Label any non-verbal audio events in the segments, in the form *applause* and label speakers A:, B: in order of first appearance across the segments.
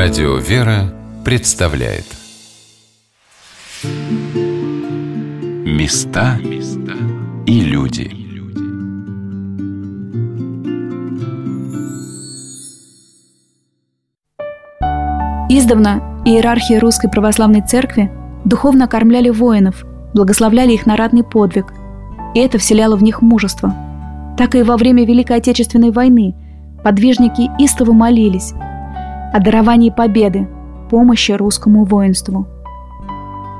A: Радио «Вера» представляет Места и люди
B: Издавна иерархия Русской Православной Церкви духовно кормляли воинов, благословляли их на ратный подвиг, и это вселяло в них мужество. Так и во время Великой Отечественной войны подвижники истово молились о даровании победы, помощи русскому воинству.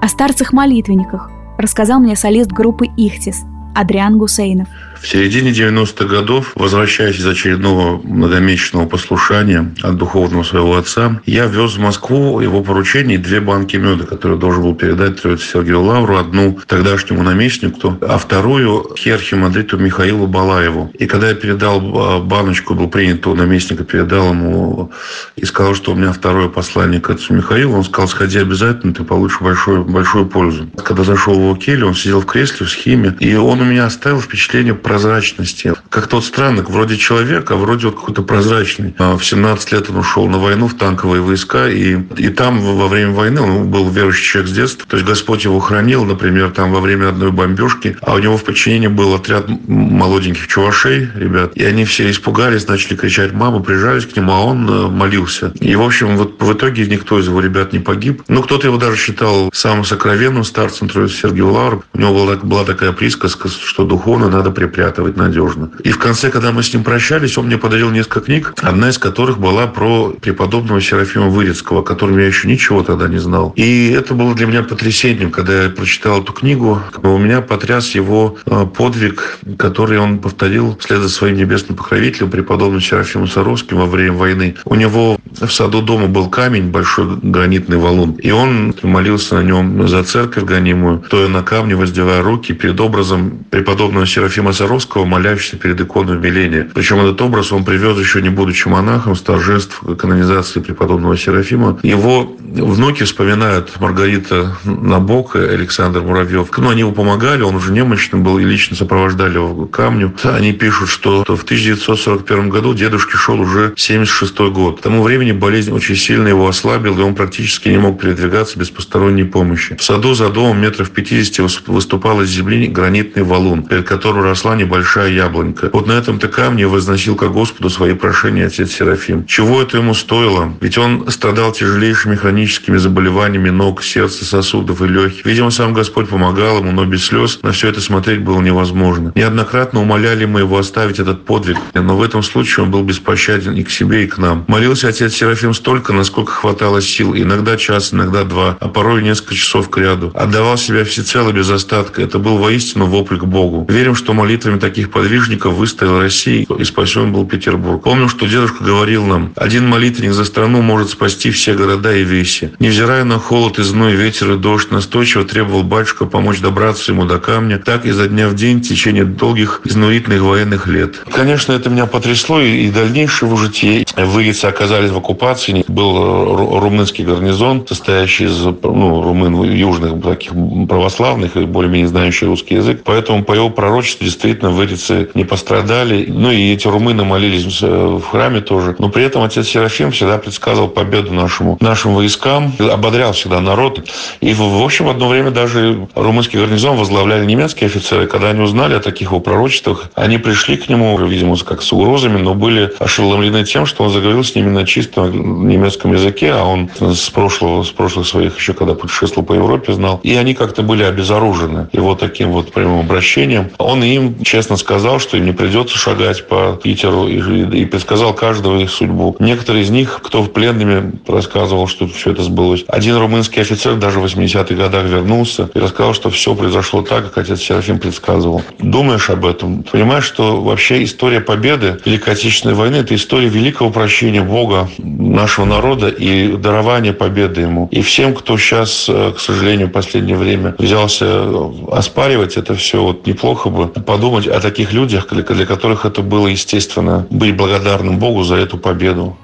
B: О старцах-молитвенниках рассказал мне солист группы «Ихтис» Адриан Гусейнов.
C: В середине 90-х годов, возвращаясь из очередного многомесячного послушания от духовного своего отца, я вез в Москву его поручение две банки меда, которые должен был передать Троице Сергею Лавру, одну тогдашнему наместнику, а вторую хиархимандриту Михаилу Балаеву. И когда я передал а, баночку, был принят у наместника, передал ему и сказал, что у меня второе послание к отцу Михаилу, он сказал, сходи обязательно, ты получишь большую, большую пользу. Когда зашел в его келью, он сидел в кресле в схеме, и он у меня оставил впечатление прозрачности. Как тот странный, вроде человек, а вроде вот какой-то прозрачный. А в 17 лет он ушел на войну в танковые войска, и, и там во время войны он был верующий человек с детства. То есть Господь его хранил, например, там во время одной бомбежки, а у него в подчинении был отряд молоденьких чувашей, ребят, и они все испугались, начали кричать «мама», прижались к нему, а он э, молился. И, в общем, вот в итоге никто из его ребят не погиб. Ну, кто-то его даже считал самым сокровенным старцем Сергея Лавр. У него была, была такая присказка, что духовно надо припрятать припрятывать надежно. И в конце, когда мы с ним прощались, он мне подарил несколько книг, одна из которых была про преподобного Серафима Вырицкого, о котором я еще ничего тогда не знал. И это было для меня потрясением, когда я прочитал эту книгу. У меня потряс его э, подвиг, который он повторил вслед за своим небесным покровителем, преподобным Серафимом Саровским во время войны. У него в саду дома был камень, большой гранитный валун, и он молился на нем за церковь гонимую, стоя на камне, воздевая руки перед образом преподобного Серафима Саровского, Саровского, молящийся перед иконой умиления. Причем этот образ он привез еще не будучи монахом с торжеств канонизации преподобного Серафима. Его внуки вспоминают Маргарита Набок и Александр Муравьев. Ну, они ему помогали, он уже немощным был и лично сопровождали его к камню. Они пишут, что в 1941 году дедушке шел уже 76 год. К тому времени болезнь очень сильно его ослабила, и он практически не мог передвигаться без посторонней помощи. В саду за домом метров 50 выступал из земли гранитный валун, перед которым росла небольшая яблонька. Вот на этом-то камне возносил ко Господу свои прошения отец Серафим. Чего это ему стоило? Ведь он страдал тяжелейшими хроническими заболеваниями ног, сердца, сосудов и легких. Видимо, сам Господь помогал ему, но без слез на все это смотреть было невозможно. Неоднократно умоляли мы его оставить этот подвиг, но в этом случае он был беспощаден и к себе, и к нам. Молился отец Серафим столько, насколько хватало сил, иногда час, иногда два, а порой несколько часов к ряду. Отдавал себя всецело без остатка. Это был воистину вопль к Богу. Верим, что молитва молитвами таких подвижников выстоял Россия и спасен был Петербург. Помню, что дедушка говорил нам, один молитвенник за страну может спасти все города и веси. Невзирая на холод и зной, ветер и дождь, настойчиво требовал батюшка помочь добраться ему до камня, так изо дня в день в течение долгих изнурительных военных лет. Конечно, это меня потрясло, и дальнейшее в житие. Выйцы оказались в оккупации. Был румынский гарнизон, состоящий из ну, румын южных таких православных и более-менее знающий русский язык. Поэтому по его пророчеству действительно действительно вырицы не пострадали. Ну и эти румыны молились в храме тоже. Но при этом отец Серафим всегда предсказывал победу нашему, нашим войскам, ободрял всегда народ. И, в общем, одно время даже румынский гарнизон возглавляли немецкие офицеры. Когда они узнали о таких его пророчествах, они пришли к нему, видимо, как с угрозами, но были ошеломлены тем, что он заговорил с ними на чистом немецком языке, а он с прошлого, с прошлых своих еще, когда путешествовал по Европе, знал. И они как-то были обезоружены его таким вот прямым обращением. Он им честно сказал, что им не придется шагать по Питеру и, и предсказал каждого их судьбу. Некоторые из них, кто в пленными, рассказывал, что все это сбылось. Один румынский офицер даже в 80-х годах вернулся и рассказал, что все произошло так, как отец Серафим предсказывал. Думаешь об этом, понимаешь, что вообще история победы Великой Отечественной войны – это история великого прощения Бога нашего народа и дарования победы ему. И всем, кто сейчас, э, к сожалению, в последнее время взялся оспаривать это все, вот неплохо бы подумать, думать о таких людях, для которых это было естественно, быть благодарным Богу за эту победу.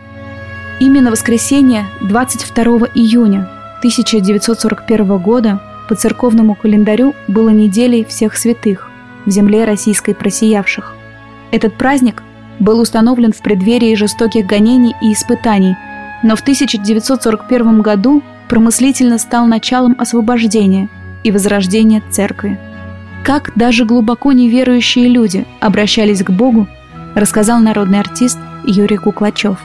B: Именно воскресенье 22 июня 1941 года по церковному календарю было неделей всех святых в земле российской просиявших. Этот праздник был установлен в преддверии жестоких гонений и испытаний, Но в 1941 году промыслительно стал началом освобождения и возрождения церкви. Как даже глубоко неверующие люди обращались к Богу, рассказал народный артист Юрий Куклачев.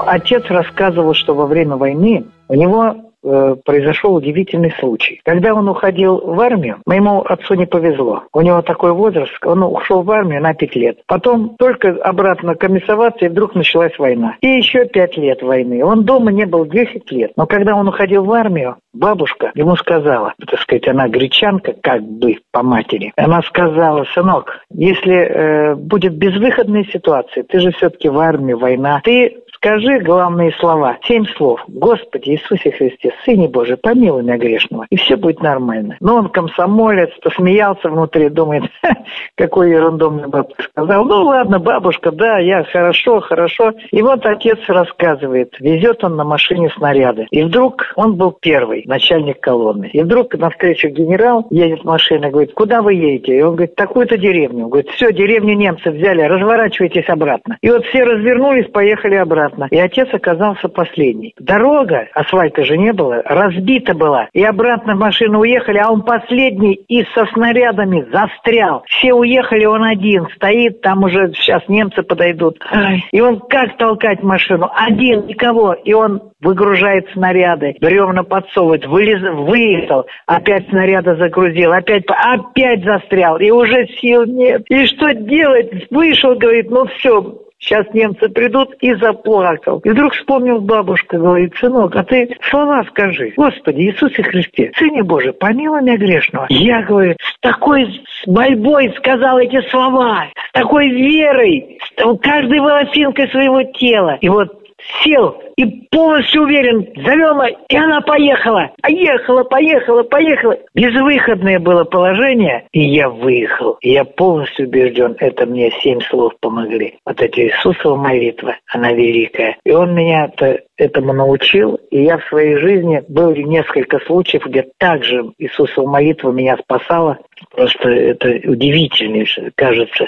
D: Отец рассказывал, что во время войны у него Э, произошел удивительный случай. Когда он уходил в армию, моему отцу не повезло. У него такой возраст, он ушел в армию на пять лет. Потом только обратно комиссоваться, и вдруг началась война. И еще пять лет войны. Он дома не был 10 лет. Но когда он уходил в армию, бабушка ему сказала, так сказать, она гречанка, как бы по матери, она сказала, сынок, если э, будет безвыходная ситуация, ты же все-таки в армии, война, ты Скажи главные слова, семь слов. Господи Иисусе Христе, Сыне Божий, помилуй меня грешного. И все будет нормально. Но он комсомолец, посмеялся внутри, думает, какой ерунду мне бабушка сказал. Ну ладно, бабушка, да, я хорошо, хорошо. И вот отец рассказывает, везет он на машине снаряды. И вдруг он был первый, начальник колонны. И вдруг навстречу генерал едет машина, говорит, куда вы едете? И он говорит, такую-то деревню. Он говорит, все, деревню немцы взяли, разворачивайтесь обратно. И вот все развернулись, поехали обратно обратно. И отец оказался последний. Дорога, асфальта же не было, разбита была. И обратно в машину уехали, а он последний и со снарядами застрял. Все уехали, он один стоит, там уже сейчас немцы подойдут. И он как толкать машину? Один, никого. И он выгружает снаряды, бревна подсовывает, вылез, выехал, опять снаряда загрузил, опять, опять застрял, и уже сил нет. И что делать? Вышел, говорит, ну все, Сейчас немцы придут и заплакал. И вдруг вспомнил бабушка, говорит, сынок, а ты слова скажи. Господи, Иисусе Христе, Сыне Божий, помилуй меня грешного. Я, говорю, с такой мольбой сказал эти слова, с такой верой, каждой волосинкой своего тела. И вот сел и полностью уверен, зовем, и она поехала. А ехала, поехала, поехала. Безвыходное было положение, и я выехал. Я полностью убежден, это мне семь слов помогли. Вот эти Иисусова молитва, она великая. И он меня -то этому научил, и я в своей жизни был несколько случаев, где также Иисусова молитва меня спасала. Просто это удивительно, кажется.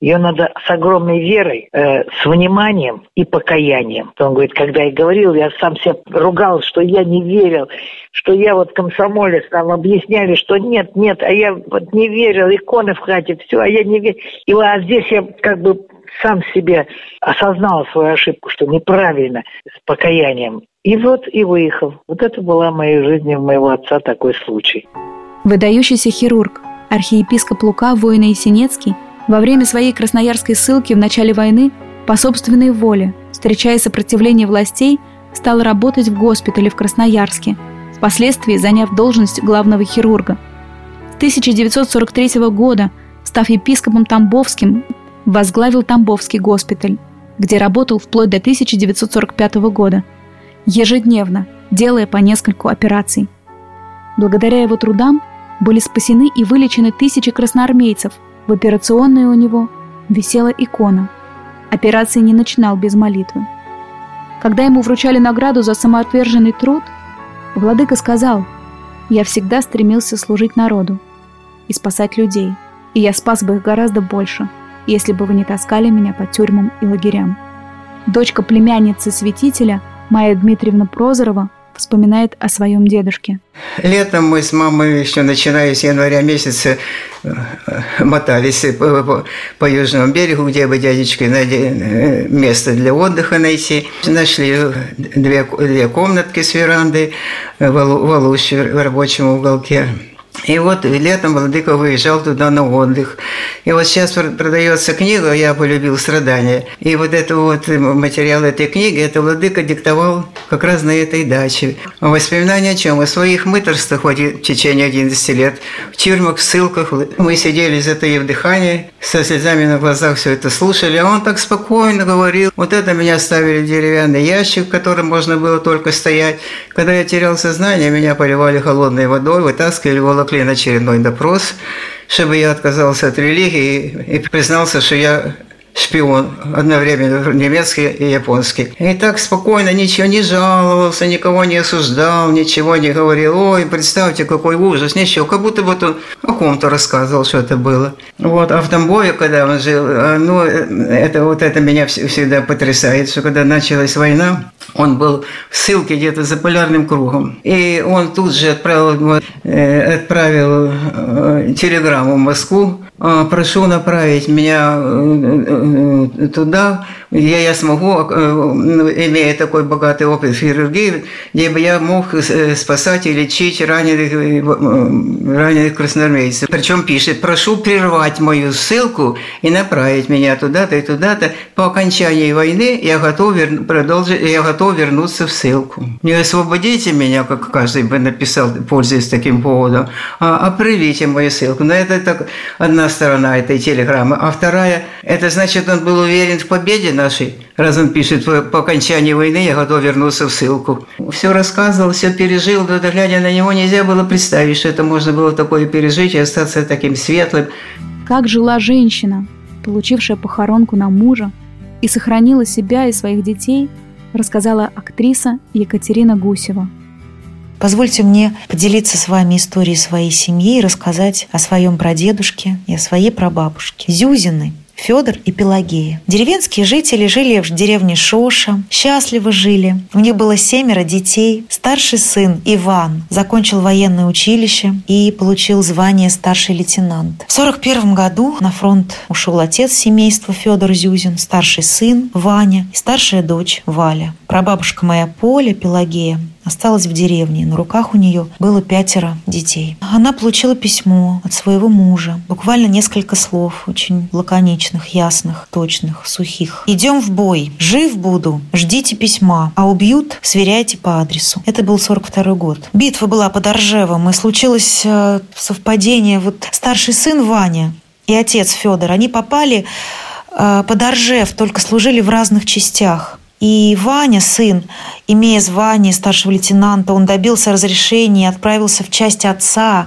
D: Ее надо с огромной верой, э, с вниманием и покаянием. Он говорит, когда я говорил, я сам себя ругал, что я не верил, что я вот комсомолец, нам объясняли, что нет, нет, а я вот не верил, иконы в хате, все, а я не верил. И вот а здесь я как бы сам себе осознал свою ошибку, что неправильно, с покаянием. И вот и выехал. Вот это была в моей жизни, у моего отца такой случай.
B: Выдающийся хирург, архиепископ Лука Воина Есенецкий во время своей красноярской ссылки в начале войны по собственной воле, встречая сопротивление властей, стал работать в госпитале в Красноярске, впоследствии заняв должность главного хирурга. С 1943 года, став епископом Тамбовским, возглавил Тамбовский госпиталь, где работал вплоть до 1945 года, ежедневно делая по нескольку операций. Благодаря его трудам были спасены и вылечены тысячи красноармейцев. В операционной у него висела икона. Операции не начинал без молитвы. Когда ему вручали награду за самоотверженный труд, владыка сказал, «Я всегда стремился служить народу и спасать людей, и я спас бы их гораздо больше, если бы вы не таскали меня по тюрьмам и лагерям». Дочка племянницы святителя, Майя Дмитриевна Прозорова, вспоминает о своем дедушке.
E: Летом мы с мамой еще начиная с января месяца э, мотались по, по, по южному берегу, где бы дядечке найти место для отдыха найти. Нашли две, две комнатки с верандой в, в, в рабочем уголке. И вот летом Владыка выезжал туда на отдых. И вот сейчас продается книга «Я полюбил страдания». И вот это вот материал этой книги, это Владыка диктовал как раз на этой даче. Воспоминания о чем? О своих мыторствах в течение 11 лет. В тюрьмах, в ссылках. Мы сидели за это в дыхании, со слезами на глазах все это слушали. А он так спокойно говорил. Вот это меня ставили в деревянный ящик, в котором можно было только стоять. Когда я терял сознание, меня поливали холодной водой, вытаскивали, волокли на очередной допрос, чтобы я отказался от религии и признался, что я шпион, одновременно немецкий и японский. И так спокойно ничего не жаловался, никого не осуждал, ничего не говорил. Ой, представьте, какой ужас, ничего. Как будто вот он о ком-то рассказывал, что это было. Вот, а в Тамбове, когда он жил, а, ну, это вот это меня всегда потрясает, что когда началась война, он был в ссылке где-то за полярным кругом. И он тут же отправил, э, отправил э, телеграмму в Москву, «А, прошу направить меня э, туда, где я смогу, имея такой богатый опыт хирургии, где бы я мог спасать и лечить раненых, раненых красноармейцев. Причем пишет, прошу прервать мою ссылку и направить меня туда-то и туда-то. По окончании войны я готов продолжить, я готов вернуться в ссылку. Не освободите меня, как каждый бы написал, пользуясь таким поводом, а, а привите мою ссылку. Но это так одна сторона этой телеграммы. А вторая, это значит, он был уверен в победе нашей, раз он пишет, по окончании войны я готов вернуться в ссылку. Все рассказывал, все пережил, но глядя на него, нельзя было представить, что это можно было такое пережить и остаться таким светлым.
B: Как жила женщина, получившая похоронку на мужа, и сохранила себя и своих детей – рассказала актриса Екатерина Гусева.
F: Позвольте мне поделиться с вами историей своей семьи и рассказать о своем прадедушке и о своей прабабушке. Зюзины Федор и Пелагея. Деревенские жители жили в деревне Шоша, счастливо жили. У них было семеро детей. Старший сын Иван закончил военное училище и получил звание старший лейтенант. В 1941 году на фронт ушел отец семейства Федор Зюзин, старший сын Ваня и старшая дочь Валя. Прабабушка моя Поля, Пелагея, осталась в деревне. На руках у нее было пятеро детей. Она получила письмо от своего мужа. Буквально несколько слов, очень лаконичных, ясных, точных, сухих. «Идем в бой. Жив буду. Ждите письма. А убьют, сверяйте по адресу». Это был 42 год. Битва была под Оржевом, и случилось э, совпадение. Вот старший сын Ваня и отец Федор, они попали э, под Оржев, только служили в разных частях. И Ваня, сын, имея звание старшего лейтенанта, он добился разрешения и отправился в часть отца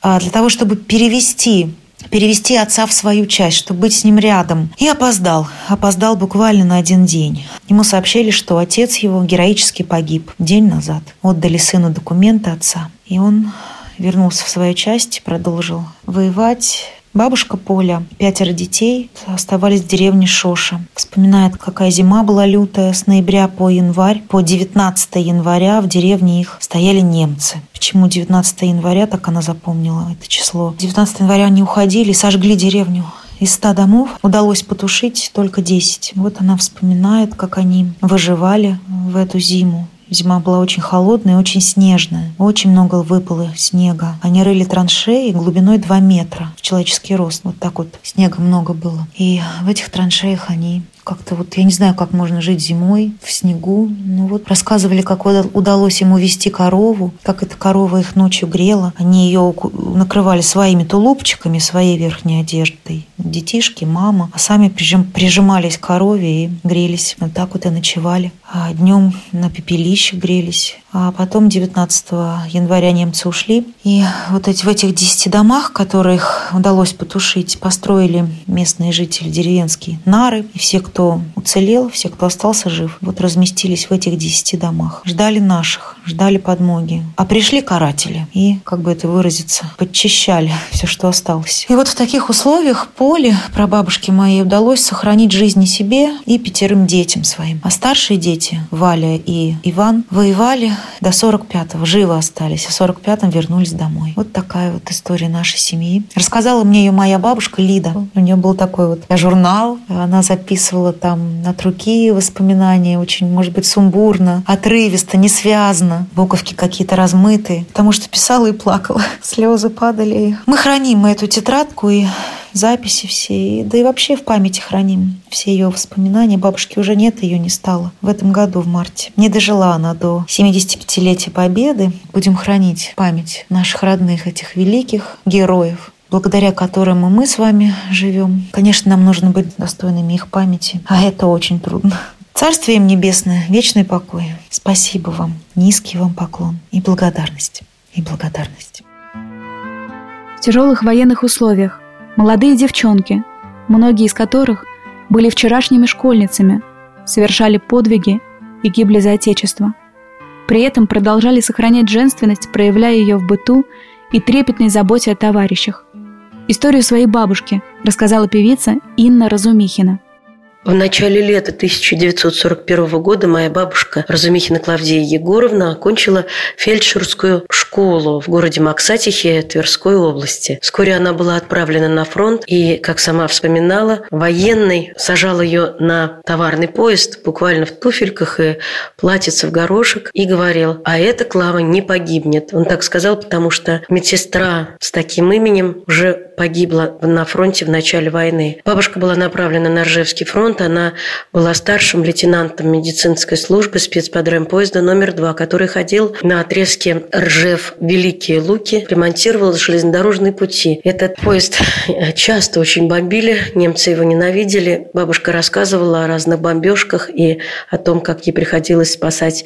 F: а, для того, чтобы перевести перевести отца в свою часть, чтобы быть с ним рядом. И опоздал. Опоздал буквально на один день. Ему сообщили, что отец его героически погиб день назад. Отдали сыну документы отца. И он вернулся в свою часть, продолжил воевать, Бабушка Поля, пятеро детей, оставались в деревне Шоша. Вспоминает, какая зима была лютая, с ноября по январь. По 19 января в деревне их стояли немцы. Почему 19 января, так она запомнила это число. 19 января они уходили сожгли деревню. Из ста домов удалось потушить только 10. Вот она вспоминает, как они выживали в эту зиму. Зима была очень холодная очень снежная. Очень много выпало снега. Они рыли траншеи глубиной 2 метра в человеческий рост. Вот так вот снега много было. И в этих траншеях они как-то вот, я не знаю, как можно жить зимой в снегу. Ну вот рассказывали, как удалось ему вести корову, как эта корова их ночью грела. Они ее накрывали своими тулупчиками, своей верхней одеждой. Детишки, мама. А сами прижим, прижимались к корове и грелись. Вот так вот и ночевали. А днем на пепелище грелись. А потом 19 января немцы ушли. И вот эти, в этих 10 домах, которых удалось потушить, построили местные жители деревенские нары. И все, кто уцелел, все, кто остался жив, вот разместились в этих 10 домах. Ждали наших, ждали подмоги. А пришли каратели и, как бы это выразиться, подчищали *laughs* все, что осталось. И вот в таких условиях Поле, прабабушке моей, удалось сохранить жизнь себе и пятерым детям своим. А старшие дети, Валя и Иван, воевали до 45-го живы остались, а в 45-м вернулись домой. Вот такая вот история нашей семьи. Рассказала мне ее моя бабушка Лида. У нее был такой вот журнал, она записывала там от руки воспоминания, очень, может быть, сумбурно, отрывисто, не связано, буковки какие-то размытые, потому что писала и плакала. *laughs* Слезы падали. Мы храним эту тетрадку и записи все, да и вообще в памяти храним все ее воспоминания. Бабушки уже нет, ее не стало в этом году, в марте. Не дожила она до 75-летия Победы. Будем хранить память наших родных, этих великих героев, благодаря которым мы с вами живем. Конечно, нам нужно быть достойными их памяти, а это очень трудно. Царствие им небесное, вечный покой. Спасибо вам, низкий вам поклон и благодарность, и благодарность.
B: В тяжелых военных условиях молодые девчонки, многие из которых были вчерашними школьницами, совершали подвиги и гибли за Отечество. При этом продолжали сохранять женственность, проявляя ее в быту и трепетной заботе о товарищах. Историю своей бабушки рассказала певица Инна Разумихина –
G: в начале лета 1941 года моя бабушка Разумихина Клавдия Егоровна окончила фельдшерскую школу в городе Максатихе Тверской области. Вскоре она была отправлена на фронт и, как сама вспоминала, военный сажал ее на товарный поезд, буквально в туфельках и платьице в горошек, и говорил, а эта Клава не погибнет. Он так сказал, потому что медсестра с таким именем уже погибла на фронте в начале войны. Бабушка была направлена на Ржевский фронт, фронта. Она была старшим лейтенантом медицинской службы спецподрэмпоезда номер два, который ходил на отрезке Ржев-Великие Луки, ремонтировал железнодорожные пути. Этот поезд часто очень бомбили, немцы его ненавидели. Бабушка рассказывала о разных бомбежках и о том, как ей приходилось спасать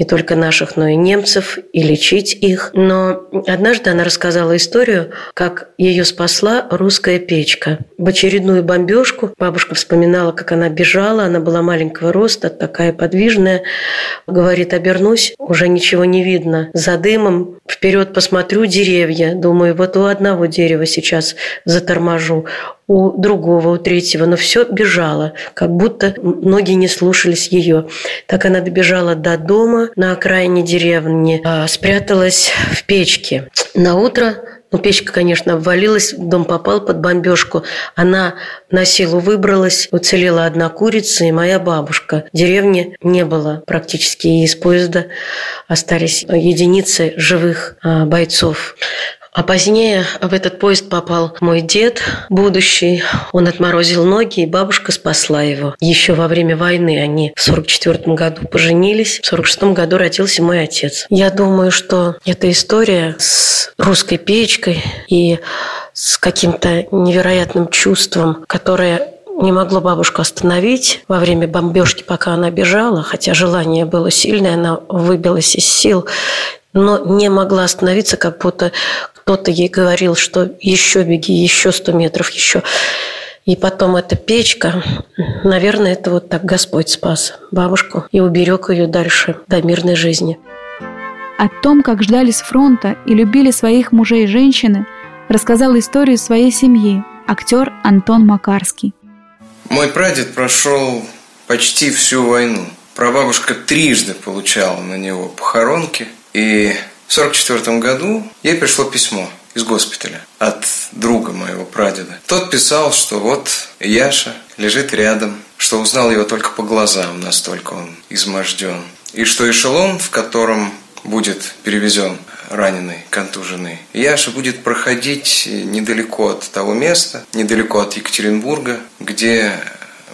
G: не только наших, но и немцев, и лечить их. Но однажды она рассказала историю, как ее спасла русская печка. В очередную бомбежку бабушка вспоминала, как она бежала, она была маленького роста, такая подвижная. Говорит, обернусь, уже ничего не видно. За дымом вперед посмотрю деревья. Думаю, вот у одного дерева сейчас заторможу у другого, у третьего, но все бежало, как будто ноги не слушались ее. Так она добежала до дома на окраине деревни, а, спряталась в печке. На утро ну, печка, конечно, обвалилась, дом попал под бомбежку. Она на силу выбралась, уцелела одна курица и моя бабушка. Деревни не было практически, и из поезда остались единицы живых а, бойцов. А позднее в этот поезд попал мой дед, будущий. Он отморозил ноги, и бабушка спасла его. Еще во время войны они в 44 году поженились. В 46 году родился мой отец. Я думаю, что эта история с русской печкой и с каким-то невероятным чувством, которое не могло бабушку остановить во время бомбежки, пока она бежала, хотя желание было сильное, она выбилась из сил но не могла остановиться, как будто кто-то ей говорил, что еще беги, еще сто метров, еще. И потом эта печка, наверное, это вот так Господь спас бабушку и уберег ее дальше до мирной жизни.
B: О том, как ждали с фронта и любили своих мужей и женщины, рассказал историю своей семьи актер Антон Макарский.
H: Мой прадед прошел почти всю войну. Прабабушка трижды получала на него похоронки – и 1944 году ей пришло письмо из госпиталя от друга моего прадеда. Тот писал, что вот Яша лежит рядом, что узнал его только по глазам, настолько он изможден. И что эшелон, в котором будет перевезен раненый, контуженный. Яша будет проходить недалеко от того места, недалеко от Екатеринбурга, где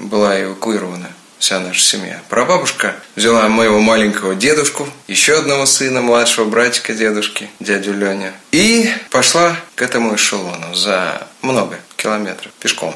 H: была эвакуирована вся наша семья. Прабабушка взяла моего маленького дедушку, еще одного сына, младшего братика дедушки, дядю Леня, и пошла к этому эшелону за много километров пешком.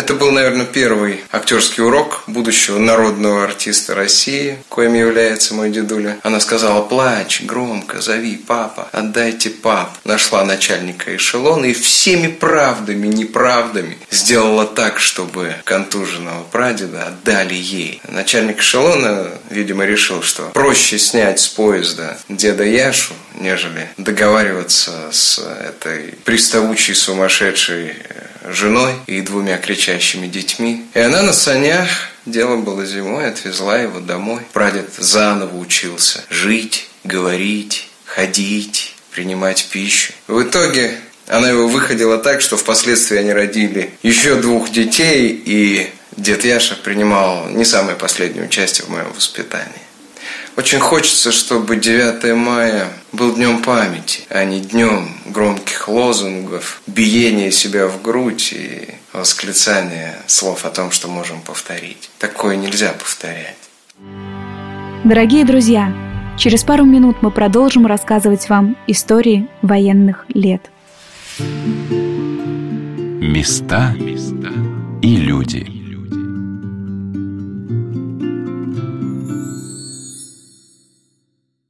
H: Это был, наверное, первый актерский урок будущего народного артиста России, коим является мой дедуля. Она сказала, плачь громко, зови папа, отдайте пап. Нашла начальника эшелона и всеми правдами, неправдами сделала так, чтобы контуженного прадеда отдали ей. Начальник эшелона, видимо, решил, что проще снять с поезда деда Яшу, нежели договариваться с этой приставучей сумасшедшей женой и двумя кричащими детьми. И она на санях, дело было зимой, отвезла его домой. Прадед заново учился жить, говорить, ходить, принимать пищу. В итоге она его выходила так, что впоследствии они родили еще двух детей, и дед Яша принимал не самое последнее участие в моем воспитании. Очень хочется, чтобы 9 мая был днем памяти, а не днем громких лозунгов, биения себя в грудь и восклицания слов о том, что можем повторить. Такое нельзя повторять.
B: Дорогие друзья, через пару минут мы продолжим рассказывать вам истории военных лет.
A: Места и люди.